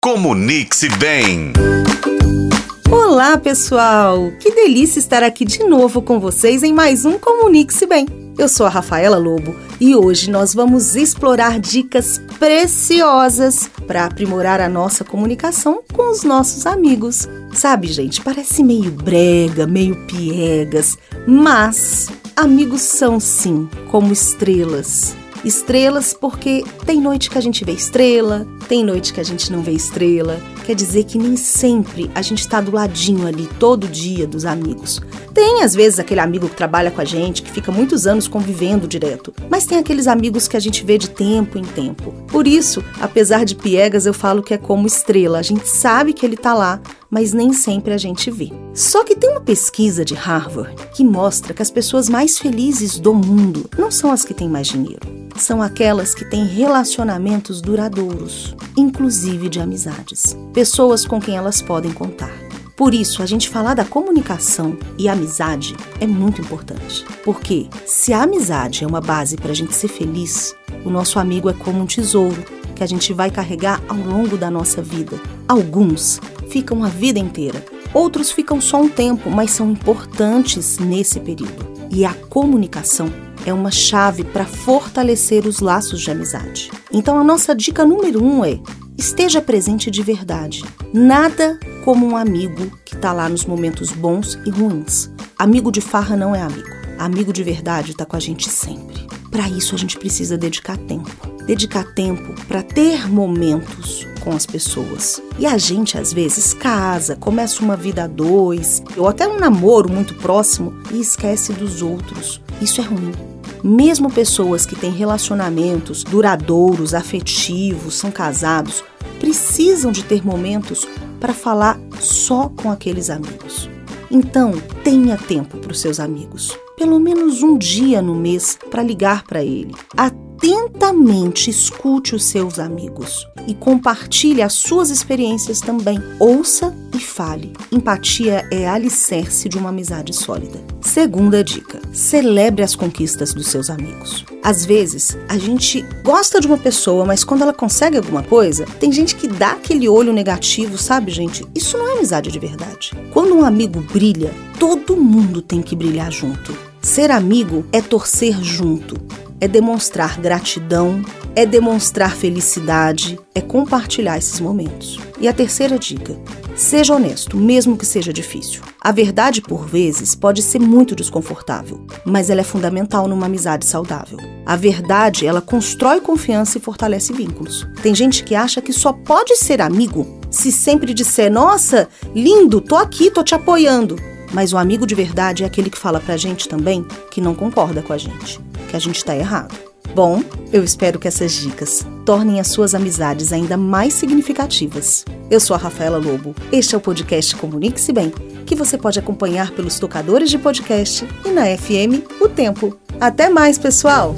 Comunique-se bem. Olá, pessoal! Que delícia estar aqui de novo com vocês em mais um Comunique-se Bem. Eu sou a Rafaela Lobo e hoje nós vamos explorar dicas preciosas para aprimorar a nossa comunicação com os nossos amigos. Sabe, gente, parece meio brega, meio piegas, mas amigos são sim como estrelas Estrelas porque tem noite que a gente vê estrela, tem noite que a gente não vê estrela. Quer dizer que nem sempre a gente está do ladinho ali todo dia dos amigos. Tem às vezes aquele amigo que trabalha com a gente, que fica muitos anos convivendo direto, mas tem aqueles amigos que a gente vê de tempo em tempo. Por isso, apesar de piegas, eu falo que é como estrela. A gente sabe que ele está lá, mas nem sempre a gente vê. Só que tem uma pesquisa de Harvard que mostra que as pessoas mais felizes do mundo não são as que têm mais dinheiro são aquelas que têm relacionamentos duradouros, inclusive de amizades, pessoas com quem elas podem contar. Por isso, a gente falar da comunicação e amizade é muito importante. Porque se a amizade é uma base para a gente ser feliz, o nosso amigo é como um tesouro que a gente vai carregar ao longo da nossa vida. Alguns ficam a vida inteira, outros ficam só um tempo, mas são importantes nesse período. E a comunicação é uma chave para fortalecer os laços de amizade. Então, a nossa dica número um é: esteja presente de verdade. Nada como um amigo que está lá nos momentos bons e ruins. Amigo de farra não é amigo. Amigo de verdade está com a gente sempre. Para isso, a gente precisa dedicar tempo. Dedicar tempo para ter momentos com as pessoas. E a gente, às vezes, casa, começa uma vida a dois, ou até um namoro muito próximo e esquece dos outros. Isso é ruim. Mesmo pessoas que têm relacionamentos duradouros, afetivos, são casados, precisam de ter momentos para falar só com aqueles amigos. Então, tenha tempo para os seus amigos. Pelo menos um dia no mês para ligar para ele. Atentamente escute os seus amigos e compartilhe as suas experiências também. Ouça e fale. Empatia é alicerce de uma amizade sólida. Segunda dica: celebre as conquistas dos seus amigos. Às vezes, a gente gosta de uma pessoa, mas quando ela consegue alguma coisa, tem gente que dá aquele olho negativo, sabe, gente? Isso não é amizade de verdade. Quando um amigo brilha, todo mundo tem que brilhar junto. Ser amigo é torcer junto, é demonstrar gratidão, é demonstrar felicidade, é compartilhar esses momentos. E a terceira dica: seja honesto, mesmo que seja difícil. A verdade, por vezes, pode ser muito desconfortável, mas ela é fundamental numa amizade saudável. A verdade, ela constrói confiança e fortalece vínculos. Tem gente que acha que só pode ser amigo se sempre disser: "Nossa, lindo, tô aqui, tô te apoiando". Mas o amigo de verdade é aquele que fala pra gente também que não concorda com a gente, que a gente tá errado. Bom, eu espero que essas dicas tornem as suas amizades ainda mais significativas. Eu sou a Rafaela Lobo. Este é o podcast Comunique-se Bem, que você pode acompanhar pelos tocadores de podcast e na FM O Tempo. Até mais, pessoal!